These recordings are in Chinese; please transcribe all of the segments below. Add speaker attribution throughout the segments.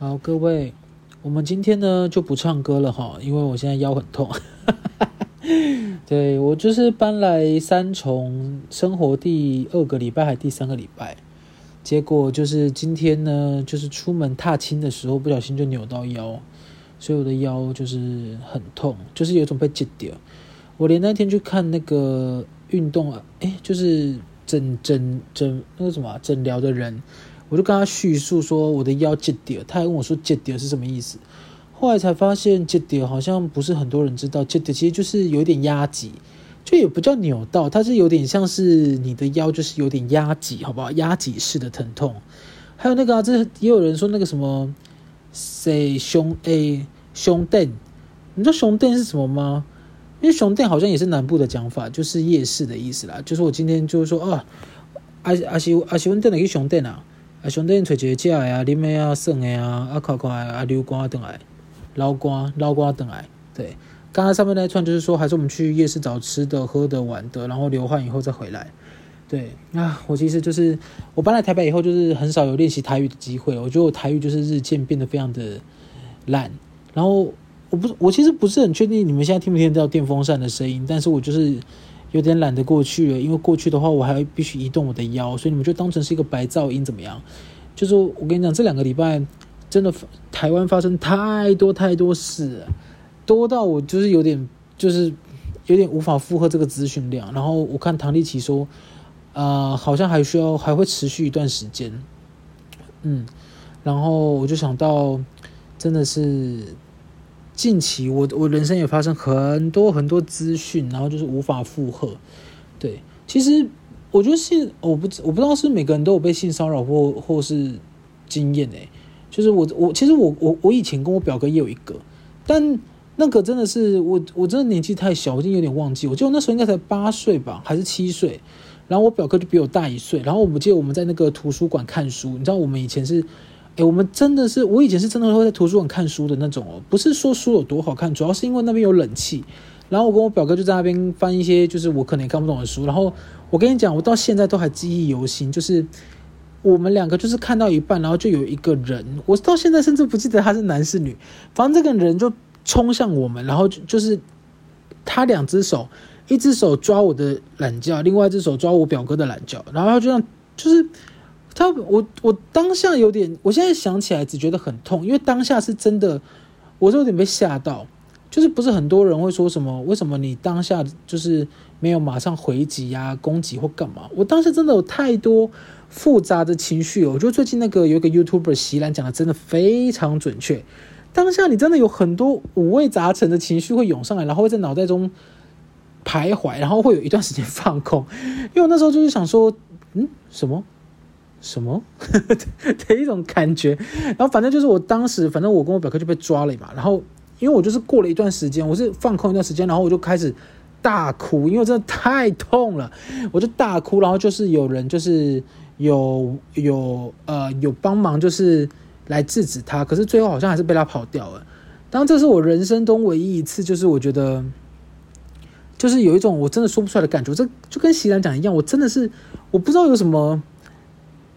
Speaker 1: 好，各位，我们今天呢就不唱歌了哈，因为我现在腰很痛。对，我就是搬来三重生活第二个礼拜还第三个礼拜，结果就是今天呢，就是出门踏青的时候不小心就扭到腰，所以我的腰就是很痛，就是有种被挤掉。我连那天去看那个运动啊，哎，就是诊诊诊那个什么诊疗的人。我就跟他叙述说我的腰折掉，他还问我说折掉是什么意思？后来才发现折掉好像不是很多人知道，折掉其实就是有点压挤，就也不叫扭到，它是有点像是你的腰就是有点压挤，好不好？压挤式的疼痛。还有那个啊，这也有人说那个什么谁胸 A 胸垫，你知道胸垫是什么吗？因为胸垫好像也是南部的讲法，就是夜市的意思啦。就是我今天就是说啊，阿阿是阿是问垫哪个胸垫啊？啊，兄弟，找一个食的啊，啉的啊，耍的啊，啊，快快啊，溜瓜回来，捞瓜捞瓜回来。对，刚刚上面那一串就是说，还是我们去夜市找吃的、喝的、玩的，然后流汗以后再回来。对，啊，我其实就是我搬来台北以后，就是很少有练习台语的机会。我觉得我台语就是日渐变得非常的烂。然后我不，我其实不是很确定你们现在听不听得到电风扇的声音，但是我就是。有点懒得过去了，因为过去的话我还必须移动我的腰，所以你们就当成是一个白噪音怎么样？就是我跟你讲，这两个礼拜真的台湾发生太多太多事，多到我就是有点就是有点无法负荷这个资讯量。然后我看唐立奇说，呃，好像还需要还会持续一段时间，嗯，然后我就想到真的是。近期我我人生也发生很多很多资讯，然后就是无法负荷。对，其实我觉得性我不我不知道是每个人都有被性骚扰或或是经验诶，就是我我其实我我我以前跟我表哥也有一个，但那个真的是我我真的年纪太小，我已经有点忘记。我记得那时候应该才八岁吧，还是七岁。然后我表哥就比我大一岁。然后我们记得我们在那个图书馆看书，你知道我们以前是。哎，我们真的是，我以前是真的会在图书馆看书的那种哦，不是说书有多好看，主要是因为那边有冷气。然后我跟我表哥就在那边翻一些，就是我可能也看不懂的书。然后我跟你讲，我到现在都还记忆犹新，就是我们两个就是看到一半，然后就有一个人，我到现在甚至不记得他是男是女，反正这个人就冲向我们，然后就就是他两只手，一只手抓我的懒觉，另外一只手抓我表哥的懒觉，然后就这样就是。他我我当下有点，我现在想起来只觉得很痛，因为当下是真的，我是有点被吓到，就是不是很多人会说什么，为什么你当下就是没有马上回击呀、攻击或干嘛？我当时真的有太多复杂的情绪，我觉得最近那个有一个 YouTuber 席兰讲的真的非常准确，当下你真的有很多五味杂陈的情绪会涌上来，然后会在脑袋中徘徊，然后会有一段时间放空，因为我那时候就是想说，嗯，什么？什么 的一种感觉，然后反正就是我当时，反正我跟我表哥就被抓了嘛。然后因为我就是过了一段时间，我是放空一段时间，然后我就开始大哭，因为真的太痛了，我就大哭。然后就是有人就是有有呃有帮忙，就是来制止他，可是最后好像还是被他跑掉了。当这是我人生中唯一一次，就是我觉得就是有一种我真的说不出来的感觉。这就跟席兰讲一样，我真的是我不知道有什么。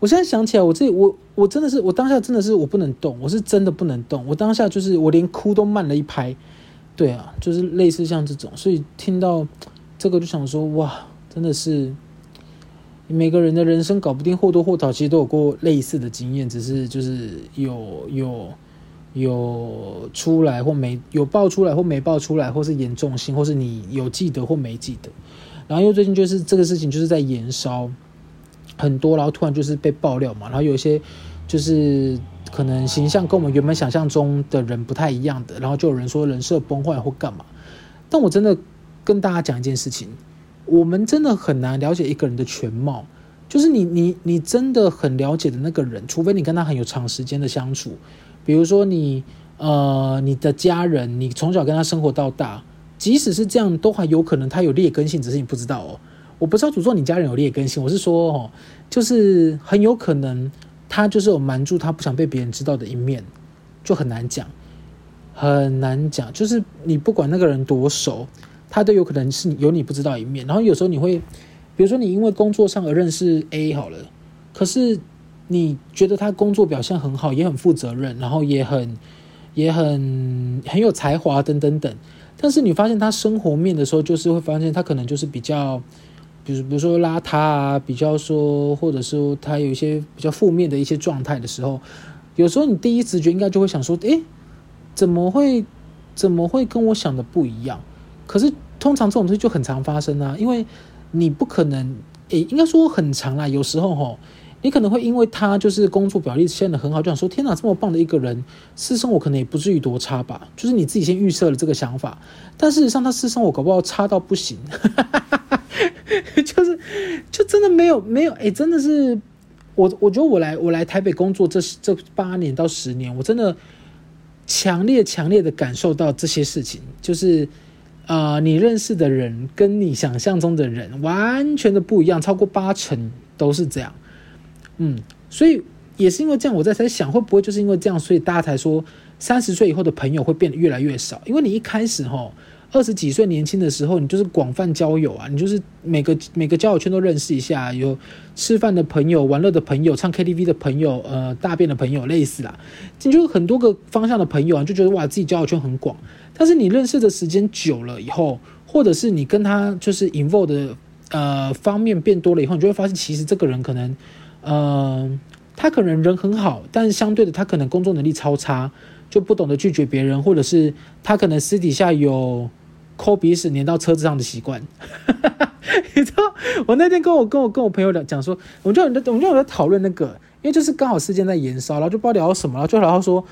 Speaker 1: 我现在想起来，我自己，我我真的是，我当下真的是我不能动，我是真的不能动。我当下就是我连哭都慢了一拍，对啊，就是类似像这种，所以听到这个就想说，哇，真的是每个人的人生搞不定，或多或少其实都有过类似的经验，只是就是有有有出来或没有爆出来或没爆出来，或是严重性，或是你有记得或没记得。然后因为最近就是这个事情就是在延烧。很多，然后突然就是被爆料嘛，然后有一些就是可能形象跟我们原本想象中的人不太一样的，然后就有人说人设崩坏或干嘛。但我真的跟大家讲一件事情，我们真的很难了解一个人的全貌，就是你你你真的很了解的那个人，除非你跟他很有长时间的相处，比如说你呃你的家人，你从小跟他生活到大，即使是这样，都还有可能他有劣根性，只是你不知道哦。我不知道诅咒你家人有劣根性，我是说哦，就是很有可能他就是有瞒住他不想被别人知道的一面，就很难讲，很难讲。就是你不管那个人多熟，他都有可能是有你不知道一面。然后有时候你会，比如说你因为工作上而认识 A 好了，可是你觉得他工作表现很好，也很负责任，然后也很也很很有才华等等等。但是你发现他生活面的时候，就是会发现他可能就是比较，比如比如说邋遢啊，比较说，或者说他有一些比较负面的一些状态的时候，有时候你第一直觉应该就会想说，诶，怎么会怎么会跟我想的不一样？可是通常这种事就很常发生啊，因为你不可能，诶，应该说很常啦。有时候吼，你可能会因为他就是工作表现得很好，就想说天哪，这么棒的一个人，私生活可能也不至于多差吧？就是你自己先预设了这个想法，但事实上他私生活搞不好差到不行，就是就真的没有没有，诶，真的是我我觉得我来我来台北工作这这八年到十年，我真的强烈强烈的感受到这些事情，就是。啊、呃，你认识的人跟你想象中的人完全的不一样，超过八成都是这样。嗯，所以也是因为这样，我在在想，会不会就是因为这样，所以大家才说三十岁以后的朋友会变得越来越少？因为你一开始哈，二十几岁年轻的时候，你就是广泛交友啊，你就是每个每个交友圈都认识一下，有吃饭的朋友、玩乐的朋友、唱 KTV 的朋友、呃，大便的朋友，类似啦，你就很多个方向的朋友啊，就觉得哇，自己交友圈很广。但是你认识的时间久了以后，或者是你跟他就是 involve 的呃方面变多了以后，你就会发现，其实这个人可能，呃，他可能人很好，但是相对的，他可能工作能力超差，就不懂得拒绝别人，或者是他可能私底下有抠鼻屎粘到车子上的习惯。你知道，我那天跟我跟我跟我朋友讲讲说，我们就我们就在讨论那个，因为就是刚好事件在延烧，然后就不知道聊什么，然后就聊到说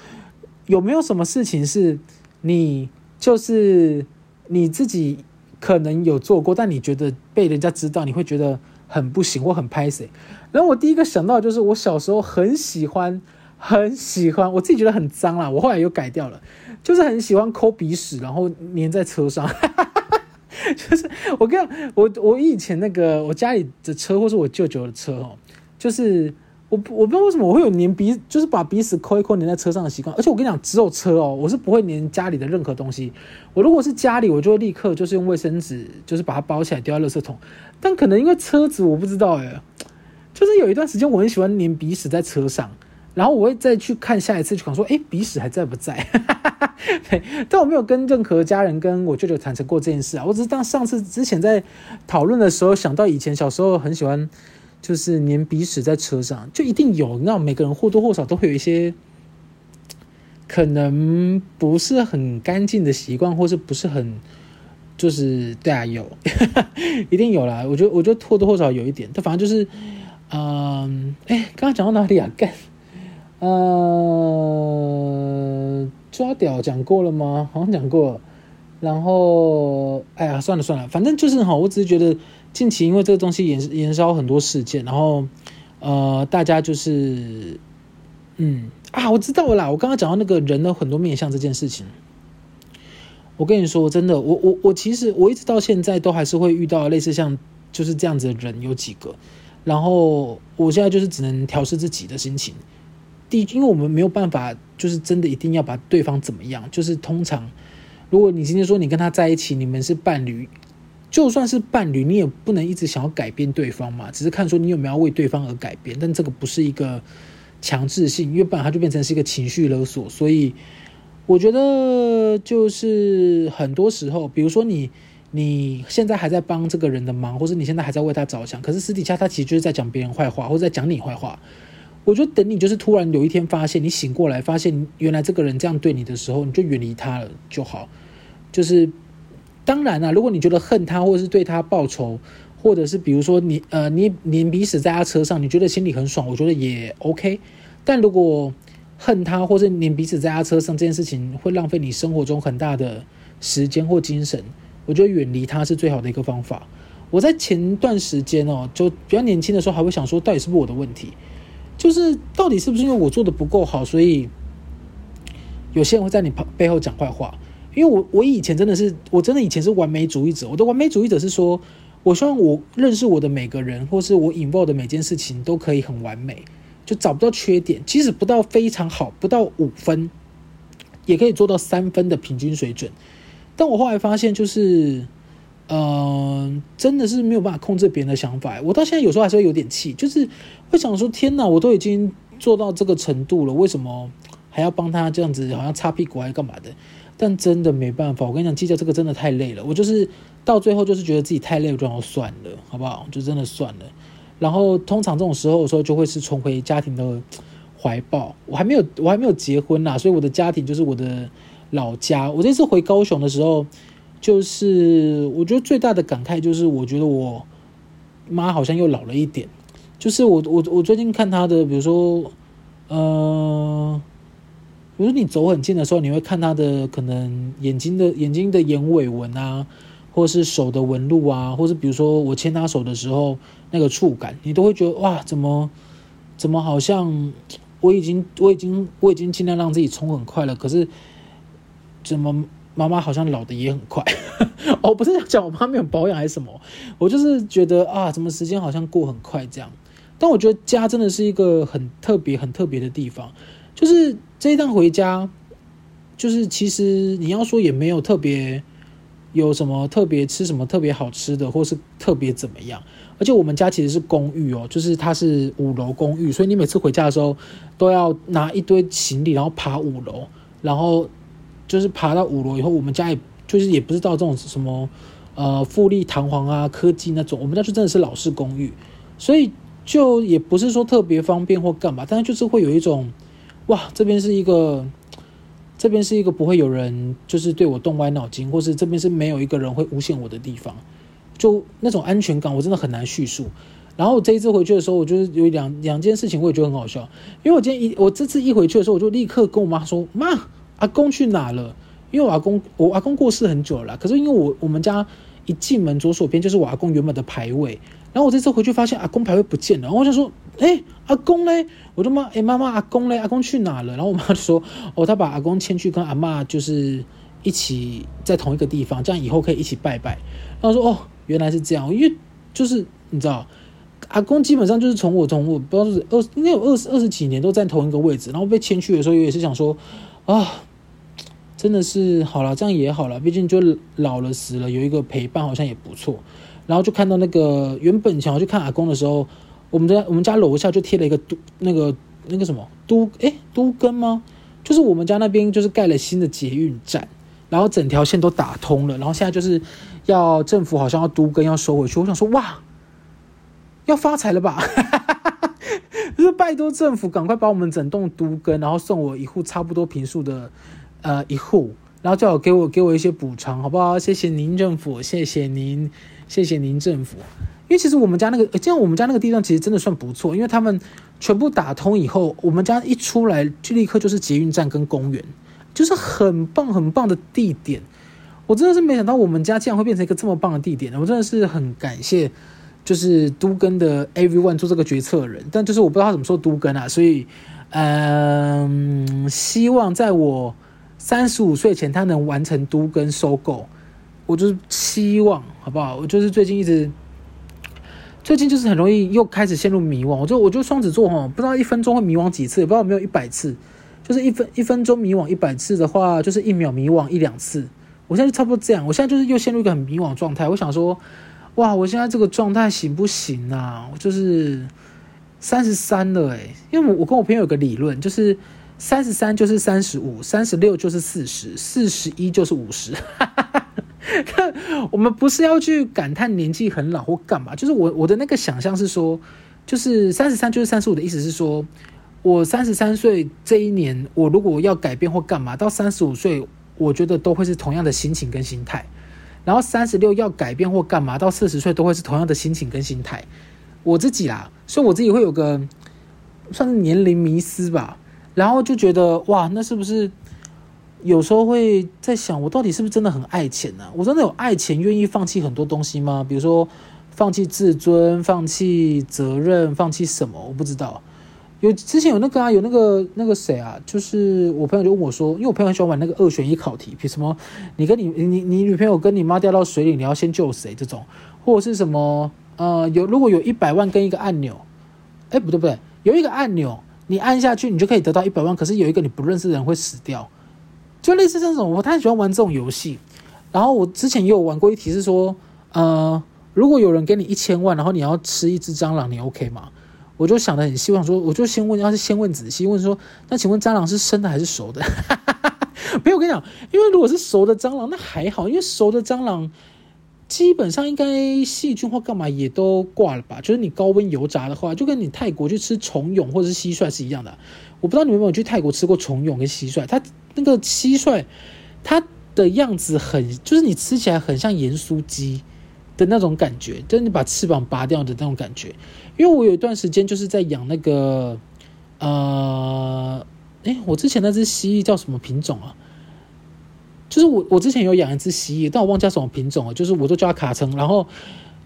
Speaker 1: 有没有什么事情是。你就是你自己可能有做过，但你觉得被人家知道，你会觉得很不行我很拍谁。然后我第一个想到就是我小时候很喜欢很喜欢，我自己觉得很脏啦，我后来又改掉了，就是很喜欢抠鼻屎，然后粘在车上。就是我跟你讲，我我以前那个我家里的车或是我舅舅的车哦，就是。我我不知道为什么我会有粘鼻，就是把鼻屎抠一抠粘在车上的习惯。而且我跟你讲，只有车哦，我是不会粘家里的任何东西。我如果是家里，我就会立刻就是用卫生纸，就是把它包起来丢在垃圾桶。但可能因为车子，我不知道哎，就是有一段时间我很喜欢粘鼻屎在车上，然后我会再去看下一次，就想说，哎，鼻屎还在不在？对，但我没有跟任何家人跟我舅舅坦诚过这件事啊。我只是当上次之前在讨论的时候想到以前小时候很喜欢。就是粘鼻屎在车上，就一定有。那每个人或多或少都会有一些可能不是很干净的习惯，或是不是很就是对啊，有 一定有啦。我觉得，我觉得或多或少有一点。但反正就是，嗯，哎，刚刚讲到哪里啊？干，呃，抓屌讲过了吗？好像讲过了。然后，哎呀，算了算了，反正就是哈，我只是觉得。近期因为这个东西延延烧很多事件，然后呃，大家就是嗯啊，我知道了啦。我刚刚讲到那个人的很多面向这件事情，我跟你说真的，我我我其实我一直到现在都还是会遇到类似像就是这样子的人有几个，然后我现在就是只能调试自己的心情。第一，因为我们没有办法，就是真的一定要把对方怎么样。就是通常，如果你今天说你跟他在一起，你们是伴侣。就算是伴侣，你也不能一直想要改变对方嘛，只是看说你有没有为对方而改变，但这个不是一个强制性，因为不然它就变成是一个情绪勒索。所以我觉得就是很多时候，比如说你你现在还在帮这个人的忙，或者你现在还在为他着想，可是私底下他其实就是在讲别人坏话，或者在讲你坏话。我觉得等你就是突然有一天发现，你醒过来发现原来这个人这样对你的时候，你就远离他了就好，就是。当然啦，如果你觉得恨他，或者是对他报仇，或者是比如说你呃你粘鼻屎在他车上，你觉得心里很爽，我觉得也 OK。但如果恨他，或者粘鼻屎在他车上这件事情会浪费你生活中很大的时间或精神，我觉得远离他是最好的一个方法。我在前段时间哦，就比较年轻的时候，还会想说，到底是不是我的问题？就是到底是不是因为我做的不够好，所以有些人会在你旁背后讲坏话？因为我我以前真的是，我真的以前是完美主义者。我的完美主义者是说，我希望我认识我的每个人，或是我 involve 的每件事情都可以很完美，就找不到缺点，即使不到非常好，不到五分，也可以做到三分的平均水准。但我后来发现，就是嗯、真的是没有办法控制别人的想法。我到现在有时候还是会有点气，就是会想说：天哪，我都已经做到这个程度了，为什么还要帮他这样子，好像擦屁股还干嘛的？但真的没办法，我跟你讲，计较这个真的太累了。我就是到最后就是觉得自己太累，我就要算了，好不好？就真的算了。然后通常这种时候的时候，就会是重回家庭的怀抱。我还没有，我还没有结婚呐，所以我的家庭就是我的老家。我这次回高雄的时候。就是我觉得最大的感慨就是，我觉得我妈好像又老了一点。就是我我我最近看她的，比如说，呃，比如说你走很近的时候，你会看她的可能眼睛的眼睛的眼尾纹啊，或是手的纹路啊，或是比如说我牵她手的时候那个触感，你都会觉得哇，怎么怎么好像我已经 我已经我已经尽量让自己冲很快了，可是怎么？妈妈好像老的也很快，哦，不是讲我妈没有保养还是什么，我就是觉得啊，怎么时间好像过很快这样。但我觉得家真的是一个很特别、很特别的地方，就是这一趟回家，就是其实你要说也没有特别有什么特别吃什么特别好吃的，或是特别怎么样。而且我们家其实是公寓哦，就是它是五楼公寓，所以你每次回家的时候都要拿一堆行李，然后爬五楼，然后。就是爬到五楼以后，我们家也就是也不知道这种什么，呃，富丽堂皇啊，科技那种，我们家就真的是老式公寓，所以就也不是说特别方便或干嘛，但是就是会有一种，哇，这边是一个，这边是一个不会有人就是对我动歪脑筋，或是这边是没有一个人会诬陷我的地方，就那种安全感，我真的很难叙述。然后我这一次回去的时候，我就是有两两件事情，我也觉得很好笑，因为我今天一我这次一回去的时候，我就立刻跟我妈说，妈。阿公去哪了？因为我阿公，我阿公过世很久了。可是因为我我们家一进门左手边就是我阿公原本的牌位，然后我这次回去发现阿公牌位不见了，然后我就说：“哎、阿公嘞？”我的妈：“哎、妈妈，阿公嘞？阿公去哪了？”然后我妈就说：“哦，他把阿公牵去跟阿嬷就是一起在同一个地方，这样以后可以一起拜拜。”然后说：“哦，原来是这样。”因为就是你知道，阿公基本上就是从我从我不知道是二应该有二十二十几年都在同一个位置，然后被牵去的时候也是想说啊。真的是好了，这样也好了，毕竟就老了死了，有一个陪伴好像也不错。然后就看到那个原本想要去看阿公的时候，我们在我们家楼下就贴了一个都那个那个什么都哎都根吗？就是我们家那边就是盖了新的捷运站，然后整条线都打通了，然后现在就是要政府好像要都跟要收回去。我想说哇，要发财了吧？就是拜托政府赶快把我们整栋都跟，然后送我一户差不多平数的。呃，一户，然后最好给我给我一些补偿，好不好？谢谢您政府，谢谢您，谢谢您政府。因为其实我们家那个，这样我们家那个地段其实真的算不错，因为他们全部打通以后，我们家一出来就立刻就是捷运站跟公园，就是很棒很棒的地点。我真的是没想到我们家竟然会变成一个这么棒的地点，我真的是很感谢，就是都更的 everyone 做这个决策人，但就是我不知道他怎么说都更啊，所以嗯、希望在我。三十五岁前，他能完成都更收购，我就是期望，好不好？我就是最近一直，最近就是很容易又开始陷入迷惘。我就我就双子座哈，不知道一分钟会迷惘几次，也不知道有没有一百次。就是一分一分钟迷惘一百次的话，就是一秒迷惘一两次。我现在就差不多这样，我现在就是又陷入一个很迷惘状态。我想说，哇，我现在这个状态行不行啊？我就是三十三了诶，因为我我跟我朋友有个理论，就是。三十三就是三十五，三十六就是四十，四十一就是五十。看 我们不是要去感叹年纪很老或干嘛，就是我我的那个想象是说，就是三十三就是三十五的意思是说，我三十三岁这一年，我如果要改变或干嘛，到三十五岁，我觉得都会是同样的心情跟心态。然后三十六要改变或干嘛，到四十岁都会是同样的心情跟心态。我自己啦，所以我自己会有个算是年龄迷思吧。然后就觉得哇，那是不是有时候会在想，我到底是不是真的很爱钱呢？我真的有爱钱，愿意放弃很多东西吗？比如说放弃自尊、放弃责任、放弃什么？我不知道。有之前有那个啊，有那个那个谁啊，就是我朋友就问我说，因为我朋友很喜欢玩那个二选一考题，比什么你跟你你你女朋友跟你妈掉到水里，你要先救谁？这种，或者是什么呃，有如果有一百万跟一个按钮，哎，不对不对，有一个按钮。你按下去，你就可以得到一百万。可是有一个你不认识的人会死掉，就类似这种。我太喜欢玩这种游戏。然后我之前也有玩过一题，是说，呃，如果有人给你一千万，然后你要吃一只蟑螂，你 OK 吗？我就想得很希望说，我就先问，要是先问仔细问说，那请问蟑螂是生的还是熟的？没有，我跟你讲，因为如果是熟的蟑螂，那还好，因为熟的蟑螂基本上应该细菌或干嘛也都挂了吧？就是你高温油炸的话，就跟你泰国去吃虫蛹或者是蟋蟀是一样的。我不知道你们有没有去泰国吃过虫蛹跟蟋蟀，它那个蟋蟀它的样子很，就是你吃起来很像盐酥鸡的那种感觉，就是你把翅膀拔掉的那种感觉。因为我有一段时间就是在养那个呃。哎，我之前那只蜥蜴叫什么品种啊？就是我我之前有养一只蜥蜴，但我忘记叫什么品种了。就是我都叫它卡城。然后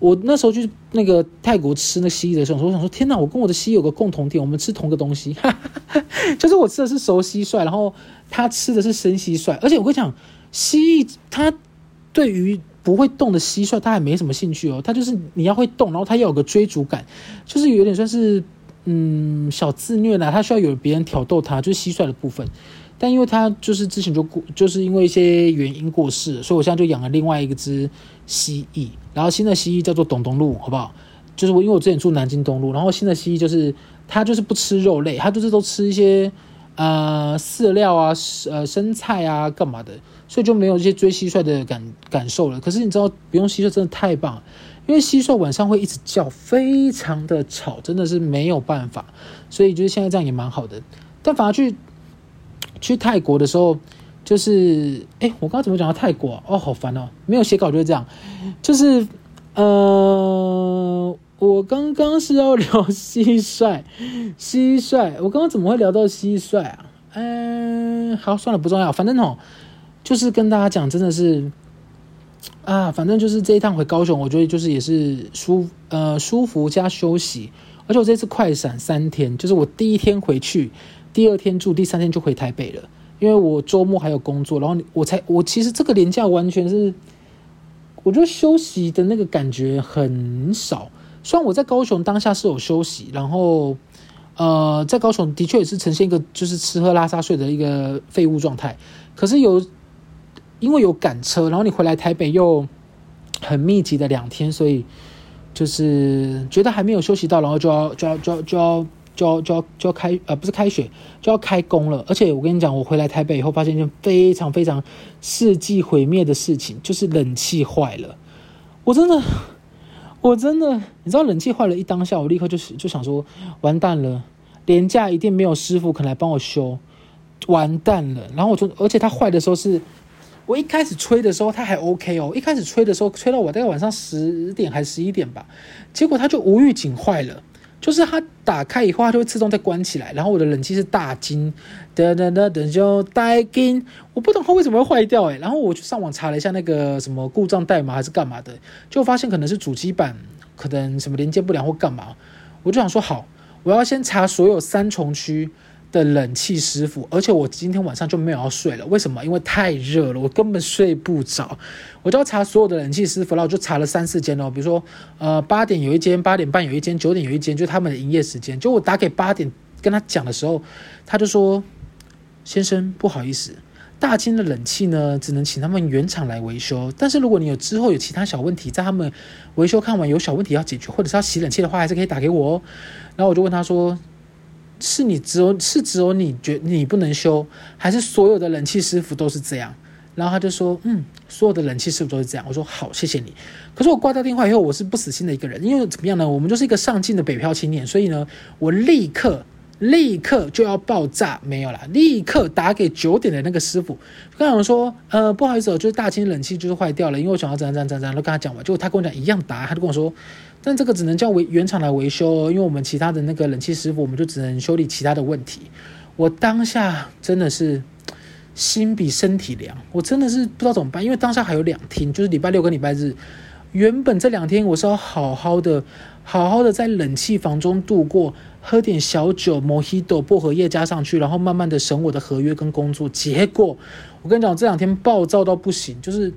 Speaker 1: 我那时候去那个泰国吃那蜥蜴的时候，我想说：天哪，我跟我的蜥蜴有个共同点，我们吃同个东西。就是我吃的是熟蟋蟀，然后他吃的是生蟋蟀。而且我跟你讲，蜥蜴它对于不会动的蟋蟀，它还没什么兴趣哦。它就是你要会动，然后它要有个追逐感，就是有点算是。嗯，小自虐啦，它需要有别人挑逗它，就是蟋蟀的部分。但因为他就是之前就过，就是因为一些原因过世，所以我现在就养了另外一个只蜥蜴。然后新的蜥蜴叫做董东路，好不好？就是我因为我之前住南京东路，然后新的蜥蜴就是它就是不吃肉类，它就是都吃一些呃饲料啊、呃生菜啊干嘛的，所以就没有这些追蟋蟀的感感受了。可是你知道，不用蟋蟀真的太棒了。因为蟋蟀晚上会一直叫，非常的吵，真的是没有办法，所以就是现在这样也蛮好的。但反而去去泰国的时候，就是哎，我刚刚怎么讲到泰国？哦，好烦哦，没有写稿就是这样。就是呃，我刚刚是要聊蟋蟀，蟋蟀，我刚刚怎么会聊到蟋蟀啊？嗯，好，算了，不重要，反正哦，就是跟大家讲，真的是。啊，反正就是这一趟回高雄，我觉得就是也是舒呃舒服加休息，而且我这次快闪三天，就是我第一天回去，第二天住，第三天就回台北了，因为我周末还有工作，然后我才我其实这个年假完全是，我觉得休息的那个感觉很少，虽然我在高雄当下是有休息，然后呃在高雄的确也是呈现一个就是吃喝拉撒睡的一个废物状态，可是有。因为有赶车，然后你回来台北又很密集的两天，所以就是觉得还没有休息到，然后就要就要就要就要就要就要就要就要开呃不是开学就要开工了。而且我跟你讲，我回来台北以后发现一件非常非常世纪毁灭的事情，就是冷气坏了。我真的我真的，你知道冷气坏了，一当下我立刻就是就想说完蛋了，廉价一定没有师傅肯来帮我修，完蛋了。然后我就而且它坏的时候是。我一开始吹的时候，它还 OK 哦。一开始吹的时候，吹到我大概晚上十点还是十一点吧，结果它就无预警坏了。就是它打开以后，它就会自动再关起来。然后我的冷气是大金，噔噔噔噔就大金，我不懂它为什么会坏掉诶。然后我去上网查了一下那个什么故障代码还是干嘛的，就发现可能是主机板可能什么连接不良或干嘛。我就想说好，我要先查所有三重区。的冷气师傅，而且我今天晚上就没有要睡了。为什么？因为太热了，我根本睡不着。我就要查所有的冷气师傅，然后我就查了三四间哦。比如说，呃，八点有一间，八点半有一间，九点有一间，就他们的营业时间。就我打给八点跟他讲的时候，他就说：“先生，不好意思，大金的冷气呢，只能请他们原厂来维修。但是如果你有之后有其他小问题，在他们维修看完有小问题要解决，或者是要洗冷气的话，还是可以打给我哦。”然后我就问他说。是你只有是只有你觉你不能修，还是所有的冷气师傅都是这样？然后他就说，嗯，所有的冷气师傅都是这样。我说好，谢谢你。可是我挂掉电话以后，我是不死心的一个人，因为怎么样呢？我们就是一个上进的北漂青年，所以呢，我立刻立刻就要爆炸，没有啦，立刻打给九点的那个师傅，跟他说，呃，不好意思，就是大清冷气就是坏掉了，因为我想要怎样怎样怎样，然后跟他讲完，结果他跟我讲一样答案，他就跟我说。但这个只能叫维原厂来维修哦，因为我们其他的那个冷气师傅，我们就只能修理其他的问题。我当下真的是心比身体凉，我真的是不知道怎么办，因为当下还有两天，就是礼拜六跟礼拜日。原本这两天我是要好好的、好好的在冷气房中度过，喝点小酒、Mojito、薄荷叶加上去，然后慢慢的审我的合约跟工作。结果我跟你讲，这两天暴躁到不行，就是。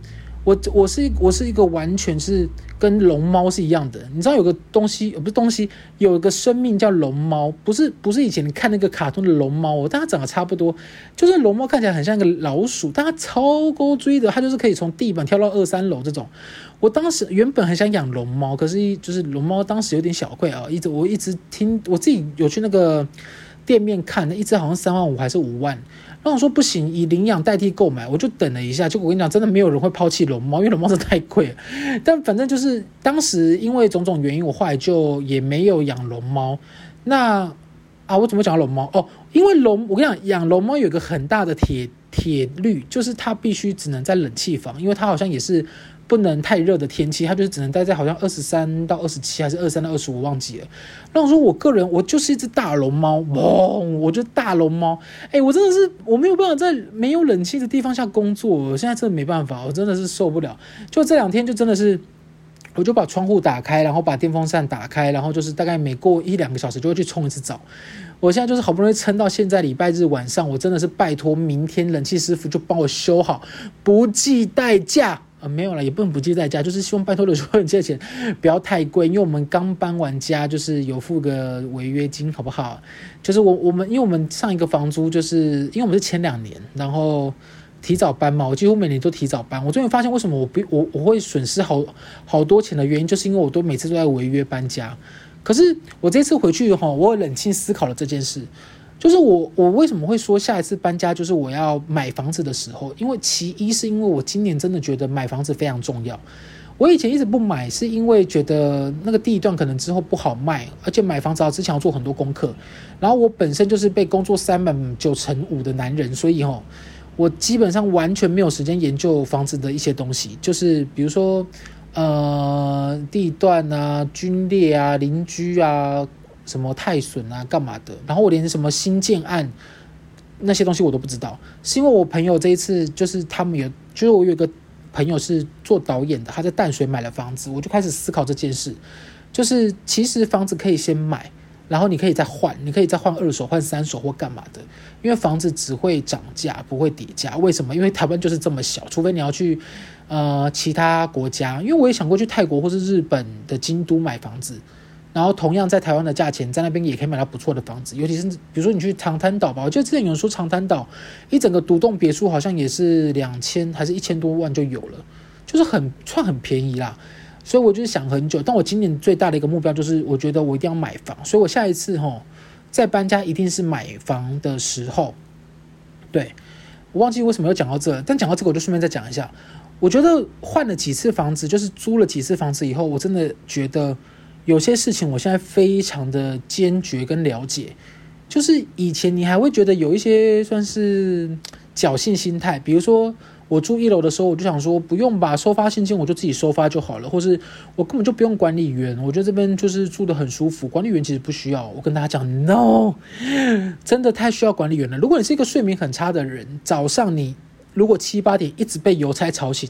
Speaker 1: 我我是我是一个完全是跟龙猫是一样的，你知道有个东西不是东西，有一个生命叫龙猫，不是不是以前看那个卡通的龙猫，但它长得差不多，就是龙猫看起来很像一个老鼠，但它超高追的，它就是可以从地板跳到二三楼这种。我当时原本很想养龙猫，可是就是龙猫当时有点小贵啊，一直我一直听我自己有去那个店面看，那一只好像三万五还是五万。我想说不行，以领养代替购买，我就等了一下。结果我跟你讲，真的没有人会抛弃龙猫，因为龙猫是太贵。但反正就是当时因为种种原因，我后来就也没有养龙猫。那啊，我怎么讲龙猫？哦，因为龙，我跟你讲，养龙猫有一个很大的铁铁律，就是它必须只能在冷气房，因为它好像也是。不能太热的天气，它就是只能待在好像二十三到二十七，还是二十三到二十五，忘记了。那我说我个人，我就是一只大龙猫，我就大龙猫。哎、我真的是我没有办法在没有冷气的地方下工作，我现在真的没办法，我真的是受不了。就这两天就真的是，我就把窗户打开，然后把电风扇打开，然后就是大概每过一两个小时就会去冲一次澡。我现在就是好不容易撑到现在礼拜日晚上，我真的是拜托明天冷气师傅就帮我修好，不计代价。呃，没有了，也不能不计代价，就是希望拜托的时候你借钱不要太贵，因为我们刚搬完家，就是有付个违约金，好不好？就是我我们因为我们上一个房租就是因为我们是前两年，然后提早搬嘛，我几乎每年都提早搬。我终于发现为什么我不我我会损失好好多钱的原因，就是因为我都每次都在违约搬家。可是我这次回去哈，我冷静思考了这件事。就是我，我为什么会说下一次搬家就是我要买房子的时候？因为其一是因为我今年真的觉得买房子非常重要。我以前一直不买，是因为觉得那个地段可能之后不好卖，而且买房子之前要做很多功课。然后我本身就是被工作塞满九成五的男人，所以吼，我基本上完全没有时间研究房子的一些东西，就是比如说呃地段啊、军列啊、邻居啊。什么太损啊，干嘛的？然后我连什么新建案那些东西我都不知道，是因为我朋友这一次就是他们有，就是我有一个朋友是做导演的，他在淡水买了房子，我就开始思考这件事，就是其实房子可以先买，然后你可以再换，你可以再换二手、换三手或干嘛的，因为房子只会涨价不会跌价。为什么？因为台湾就是这么小，除非你要去呃其他国家，因为我也想过去泰国或是日本的京都买房子。然后同样在台湾的价钱，在那边也可以买到不错的房子，尤其是比如说你去长滩岛吧，我记得之前有人说长滩岛一整个独栋别墅好像也是两千还是一千多万就有了，就是很算很便宜啦。所以我就是想很久，但我今年最大的一个目标就是，我觉得我一定要买房，所以我下一次吼在搬家一定是买房的时候。对，我忘记为什么要讲到这，但讲到这个我就顺便再讲一下，我觉得换了几次房子，就是租了几次房子以后，我真的觉得。有些事情我现在非常的坚决跟了解，就是以前你还会觉得有一些算是侥幸心态，比如说我住一楼的时候，我就想说不用吧，收发信件我就自己收发就好了，或是我根本就不用管理员，我觉得这边就是住得很舒服，管理员其实不需要。我跟大家讲，no，真的太需要管理员了。如果你是一个睡眠很差的人，早上你如果七八点一直被邮差吵醒。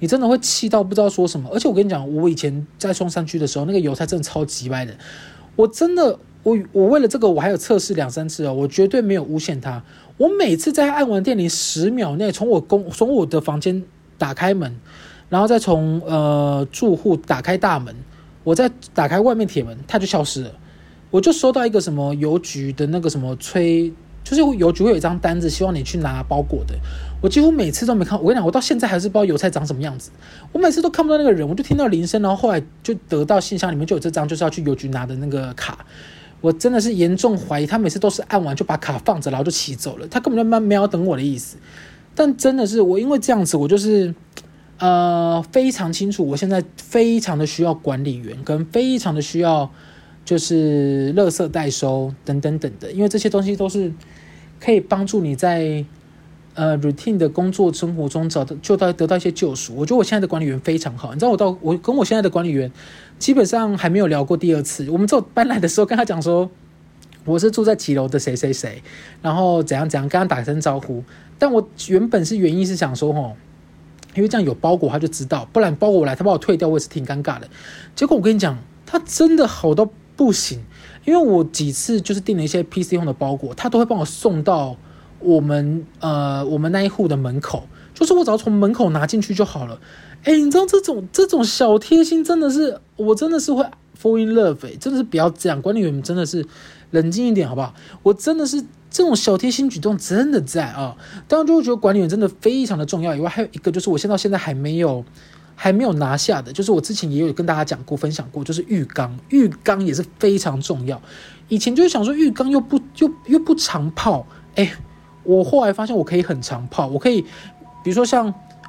Speaker 1: 你真的会气到不知道说什么，而且我跟你讲，我以前在松山区的时候，那个邮差真的超级歪的。我真的，我我为了这个，我还有测试两三次哦，我绝对没有诬陷他。我每次在按完电铃十秒内，从我公从我的房间打开门，然后再从呃住户打开大门，我再打开外面铁门，他就消失了。我就收到一个什么邮局的那个什么催。就是邮局会有一张单子，希望你去拿包裹的。我几乎每次都没看。我跟你讲，我到现在还是不知道邮差长什么样子。我每次都看不到那个人，我就听到铃声，然后后来就得到信箱里面就有这张，就是要去邮局拿的那个卡。我真的是严重怀疑他每次都是按完就把卡放着，然后就骑走了。他根本就没没有等我的意思。但真的是我因为这样子，我就是呃非常清楚，我现在非常的需要管理员，跟非常的需要。就是垃圾代收等等等的，因为这些东西都是可以帮助你在呃 routine 的工作生活中找到就到得到一些救赎。我觉得我现在的管理员非常好，你知道我到我跟我现在的管理员基本上还没有聊过第二次。我们之后搬来的时候跟他讲说我是住在几楼的谁谁谁，然后怎样怎样跟他打声招呼。但我原本是原因是想说吼，因为这样有包裹他就知道，不然包裹我来他把我退掉，我也是挺尴尬的。结果我跟你讲，他真的好到。不行，因为我几次就是订了一些 PC 用的包裹，他都会帮我送到我们呃我们那一户的门口，就是我只要从门口拿进去就好了。哎，你知道这种这种小贴心真的是，我真的是会 fall in love，欸，真的是不要这样，管理员真的是冷静一点好不好？我真的是这种小贴心举动真的在啊，当然就会觉得管理员真的非常的重要。以外还有一个就是我现在到现在还没有还没有拿下的，就是我之前也有跟大家讲过分享过，就是浴缸，浴缸也是非常重要。以前就是想说浴缸又不又又不常泡，哎，我后来发现我可以很常泡，我可以比如说像，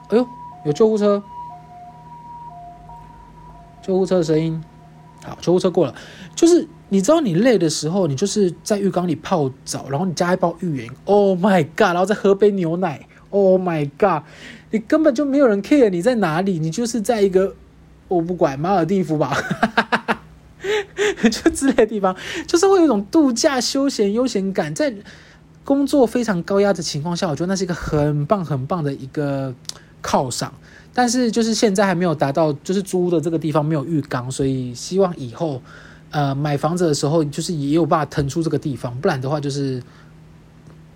Speaker 1: 哎呦，有救护车。救护车的声音，好，救护车过了。就是你知道，你累的时候，你就是在浴缸里泡澡，然后你加一包浴盐，Oh my god，然后再喝杯牛奶，Oh my god，你根本就没有人 care 你在哪里，你就是在一个我不管马尔地夫吧，就之类的地方，就是会有一种度假休闲悠闲感，在工作非常高压的情况下，我觉得那是一个很棒很棒的一个犒赏。但是就是现在还没有达到，就是租的这个地方没有浴缸，所以希望以后，呃，买房子的时候就是也有办法腾出这个地方，不然的话就是，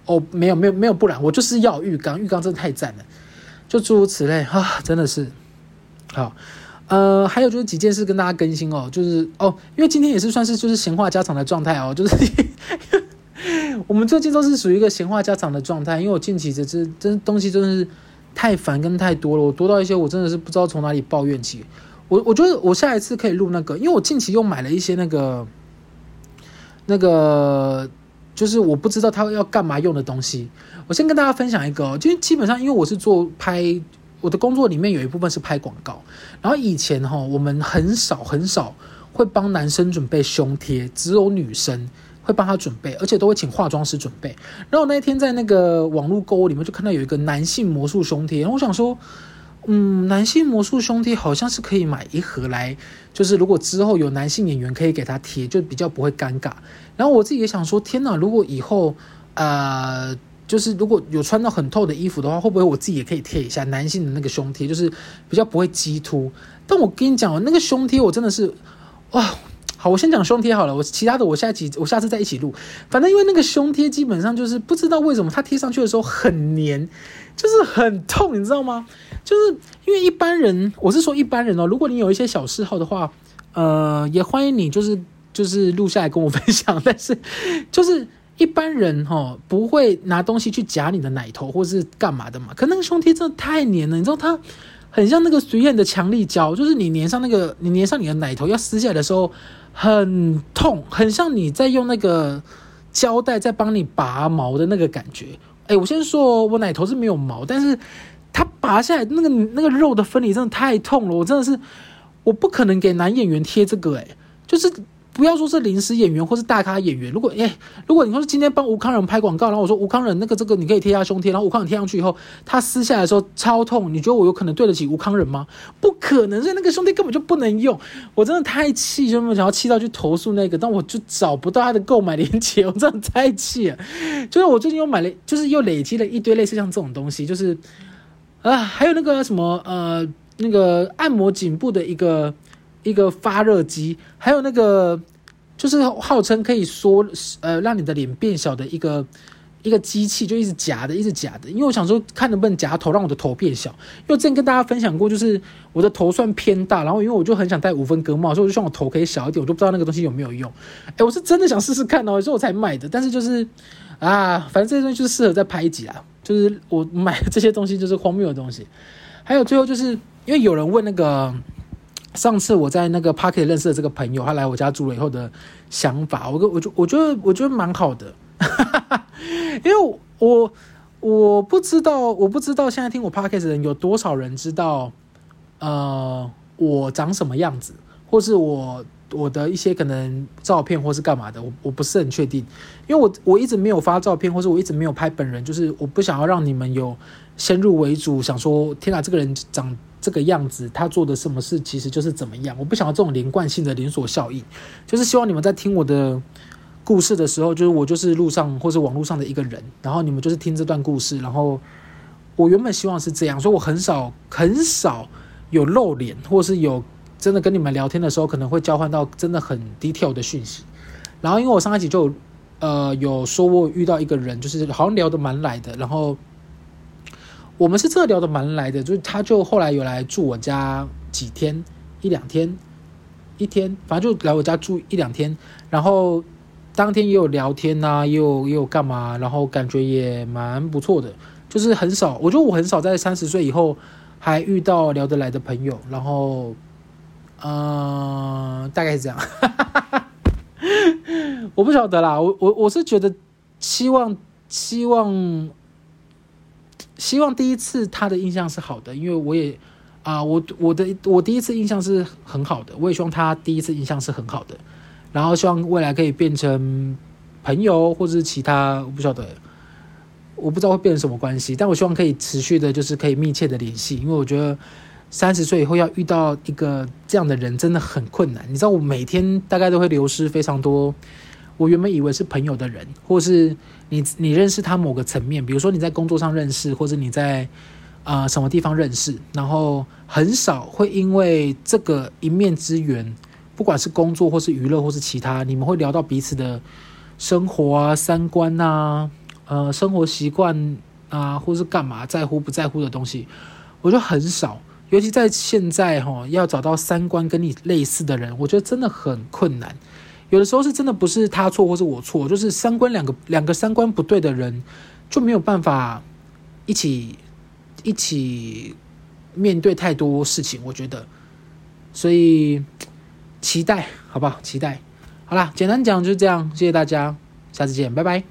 Speaker 1: 哦，没有没有没有，不然我就是要浴缸，浴缸真的太赞了，就诸如此类啊，真的是，好，呃，还有就是几件事跟大家更新哦，就是哦，因为今天也是算是就是闲话家常的状态哦，就是 我们最近都是属于一个闲话家常的状态，因为我近期这这这东西真的是。太烦跟太多了，我多到一些我真的是不知道从哪里抱怨起。我我觉得我下一次可以录那个，因为我近期又买了一些那个那个，就是我不知道它要干嘛用的东西。我先跟大家分享一个，就基本上因为我是做拍，我的工作里面有一部分是拍广告，然后以前哈我们很少很少会帮男生准备胸贴，只有女生。会帮他准备，而且都会请化妆师准备。然后那一天在那个网络购物里面就看到有一个男性魔术胸贴，我想说，嗯，男性魔术胸贴好像是可以买一盒来，就是如果之后有男性演员可以给他贴，就比较不会尴尬。然后我自己也想说，天哪，如果以后呃，就是如果有穿到很透的衣服的话，会不会我自己也可以贴一下男性的那个胸贴，就是比较不会激凸。但我跟你讲，那个胸贴我真的是，哇！好，我先讲胸贴好了，我其他的我下集我下次再一起录。反正因为那个胸贴基本上就是不知道为什么它贴上去的时候很黏，就是很痛，你知道吗？就是因为一般人，我是说一般人哦，如果你有一些小嗜好的话，呃，也欢迎你就是就是录下来跟我分享。但是就 是一般人哈、哦、不会拿东西去夹你的奶头或是干嘛的嘛。可那个胸贴真的太黏了，你知道它很像那个随便的强力胶，就是你粘上那个你粘上你的奶头要撕下来的时候。很痛，很像你在用那个胶带在帮你拔毛的那个感觉。哎，我先说，我奶头是没有毛，但是它拔下来那个那个肉的分离真的太痛了，我真的是我不可能给男演员贴这个，哎，就是。不要说是临时演员或是大咖演员，如果哎，如果你说是今天帮吴康仁拍广告，然后我说吴康仁那个这个你可以贴下胸贴，然后吴康仁贴上去以后，他撕下来的时候超痛，你觉得我有可能对得起吴康仁吗？不可能，所以那个胸贴根本就不能用。我真的太气，就没有想要气到去投诉那个，但我就找不到他的购买链接，我真的太气了。就是我最近又买了，就是又累积了一堆类似像这种东西，就是啊，还有那个什么呃，那个按摩颈部的一个。一个发热机，还有那个就是号称可以缩呃让你的脸变小的一个一个机器，就一直夹的，一直夹的。因为我想说，看能不能夹头，让我的头变小。因为之前跟大家分享过，就是我的头算偏大，然后因为我就很想戴五分割帽，所以我就希望我头可以小一点。我就不知道那个东西有没有用。哎，我是真的想试试看哦，所以我才买的。但是就是啊，反正这些东西就是适合在拍一集啊。就是我买的这些东西就是荒谬的东西。还有最后就是因为有人问那个。上次我在那个 Pocket 认识的这个朋友，他来我家住了以后的想法，我我就我觉得我觉得蛮好的，因为我我不知道我不知道现在听我 Pocket 的人有多少人知道，呃，我长什么样子，或是我我的一些可能照片或是干嘛的，我我不是很确定，因为我我一直没有发照片，或是我一直没有拍本人，就是我不想要让你们有先入为主，想说天哪，这个人长。这个样子，他做的什么事其实就是怎么样。我不想要这种连贯性的连锁效应，就是希望你们在听我的故事的时候，就是我就是路上或是网络上的一个人，然后你们就是听这段故事。然后我原本希望是这样，所以我很少很少有露脸，或是有真的跟你们聊天的时候，可能会交换到真的很 detail 的讯息。然后因为我上一集就呃有说我遇到一个人，就是好像聊得蛮来的，然后。我们是这聊得蛮来的，就是他就后来有来住我家几天，一两天，一天，反正就来我家住一两天，然后当天也有聊天呐、啊，也有也有干嘛，然后感觉也蛮不错的，就是很少，我觉得我很少在三十岁以后还遇到聊得来的朋友，然后，嗯、大概是这样，我不晓得啦，我我我是觉得希望希望。希望第一次他的印象是好的，因为我也啊、我我的我第一次印象是很好的，我也希望他第一次印象是很好的，然后希望未来可以变成朋友或者是其他，我不晓得，我不知道会变成什么关系，但我希望可以持续的，就是可以密切的联系，因为我觉得三十岁以后要遇到一个这样的人真的很困难，你知道，我每天大概都会流失非常多。我原本以为是朋友的人，或是你你认识他某个层面，比如说你在工作上认识，或者你在啊、什么地方认识，然后很少会因为这个一面之缘，不管是工作或是娱乐或是其他，你们会聊到彼此的生活啊、三观啊、呃生活习惯啊，或是干嘛在乎不在乎的东西，我觉得很少，尤其在现在哈，要找到三观跟你类似的人，我觉得真的很困难。有的时候是真的不是他错或是我错，就是三观两个两个三观不对的人就没有办法一起一起面对太多事情，我觉得，所以期待好不好？期待好啦，简单讲就这样，谢谢大家，下次见，拜拜。